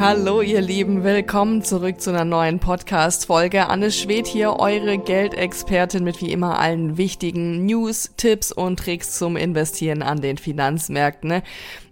Hallo ihr Lieben, willkommen zurück zu einer neuen Podcast-Folge. Anne Schwed hier, eure Geldexpertin mit wie immer allen wichtigen News, Tipps und Tricks zum Investieren an den Finanzmärkten.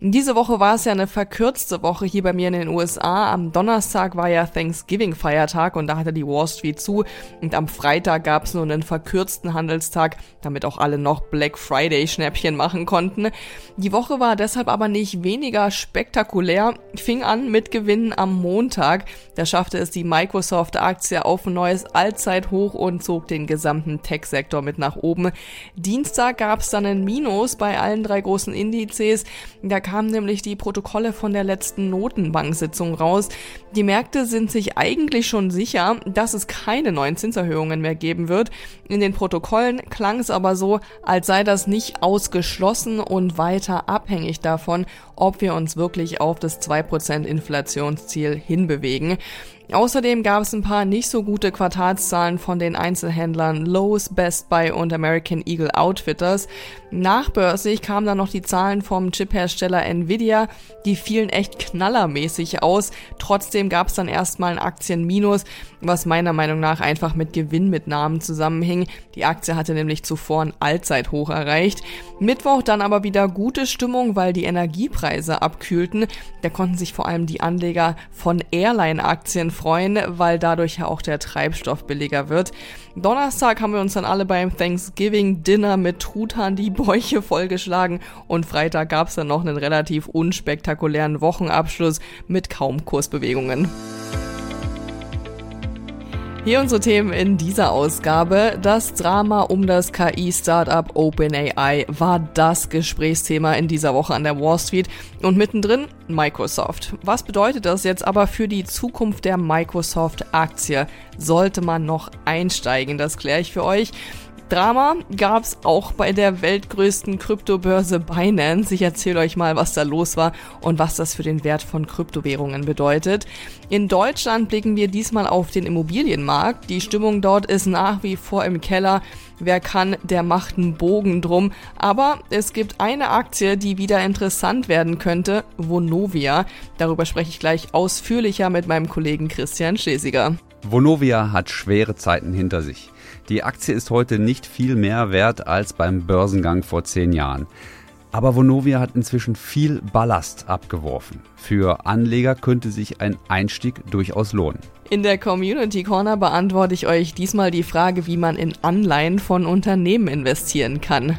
Diese Woche war es ja eine verkürzte Woche hier bei mir in den USA. Am Donnerstag war ja Thanksgiving-Feiertag und da hatte die Wall Street zu. Und am Freitag gab es nur einen verkürzten Handelstag, damit auch alle noch Black Friday-Schnäppchen machen konnten. Die Woche war deshalb aber nicht weniger spektakulär, fing an mit Gewinn Gewinn am Montag. Da schaffte es die Microsoft-Aktie auf ein neues Allzeithoch und zog den gesamten Tech-Sektor mit nach oben. Dienstag gab es dann ein Minus bei allen drei großen Indizes. Da kamen nämlich die Protokolle von der letzten Notenbank-Sitzung raus. Die Märkte sind sich eigentlich schon sicher, dass es keine neuen Zinserhöhungen mehr geben wird. In den Protokollen klang es aber so, als sei das nicht ausgeschlossen und weiter abhängig davon, ob wir uns wirklich auf das 2% Inflationsziel hinbewegen. Außerdem gab es ein paar nicht so gute Quartalszahlen von den Einzelhändlern Lowe's, Best Buy und American Eagle Outfitters. Nachbörslich kamen dann noch die Zahlen vom Chiphersteller Nvidia, die fielen echt knallermäßig aus. Trotzdem gab es dann erstmal ein Aktienminus, was meiner Meinung nach einfach mit Gewinnmitnahmen zusammenhing. Die Aktie hatte nämlich zuvor ein Allzeithoch erreicht. Mittwoch dann aber wieder gute Stimmung, weil die Energiepreise abkühlten. Da konnten sich vor allem die Anleger von Airline-Aktien freuen, weil dadurch ja auch der Treibstoff billiger wird. Donnerstag haben wir uns dann alle beim Thanksgiving Dinner mit Truthahn die Bäuche vollgeschlagen und Freitag gab es dann noch einen relativ unspektakulären Wochenabschluss mit kaum Kursbewegungen. Hier unsere Themen in dieser Ausgabe. Das Drama um das KI-Startup OpenAI war das Gesprächsthema in dieser Woche an der Wall Street. Und mittendrin Microsoft. Was bedeutet das jetzt aber für die Zukunft der Microsoft-Aktie? Sollte man noch einsteigen? Das kläre ich für euch. Drama gab es auch bei der weltgrößten Kryptobörse Binance. Ich erzähle euch mal, was da los war und was das für den Wert von Kryptowährungen bedeutet. In Deutschland blicken wir diesmal auf den Immobilienmarkt. Die Stimmung dort ist nach wie vor im Keller. Wer kann, der macht einen Bogen drum. Aber es gibt eine Aktie, die wieder interessant werden könnte, Vonovia. Darüber spreche ich gleich ausführlicher mit meinem Kollegen Christian Schlesiger. Vonovia hat schwere Zeiten hinter sich. Die Aktie ist heute nicht viel mehr wert als beim Börsengang vor zehn Jahren. Aber Vonovia hat inzwischen viel Ballast abgeworfen. Für Anleger könnte sich ein Einstieg durchaus lohnen. In der Community Corner beantworte ich euch diesmal die Frage, wie man in Anleihen von Unternehmen investieren kann.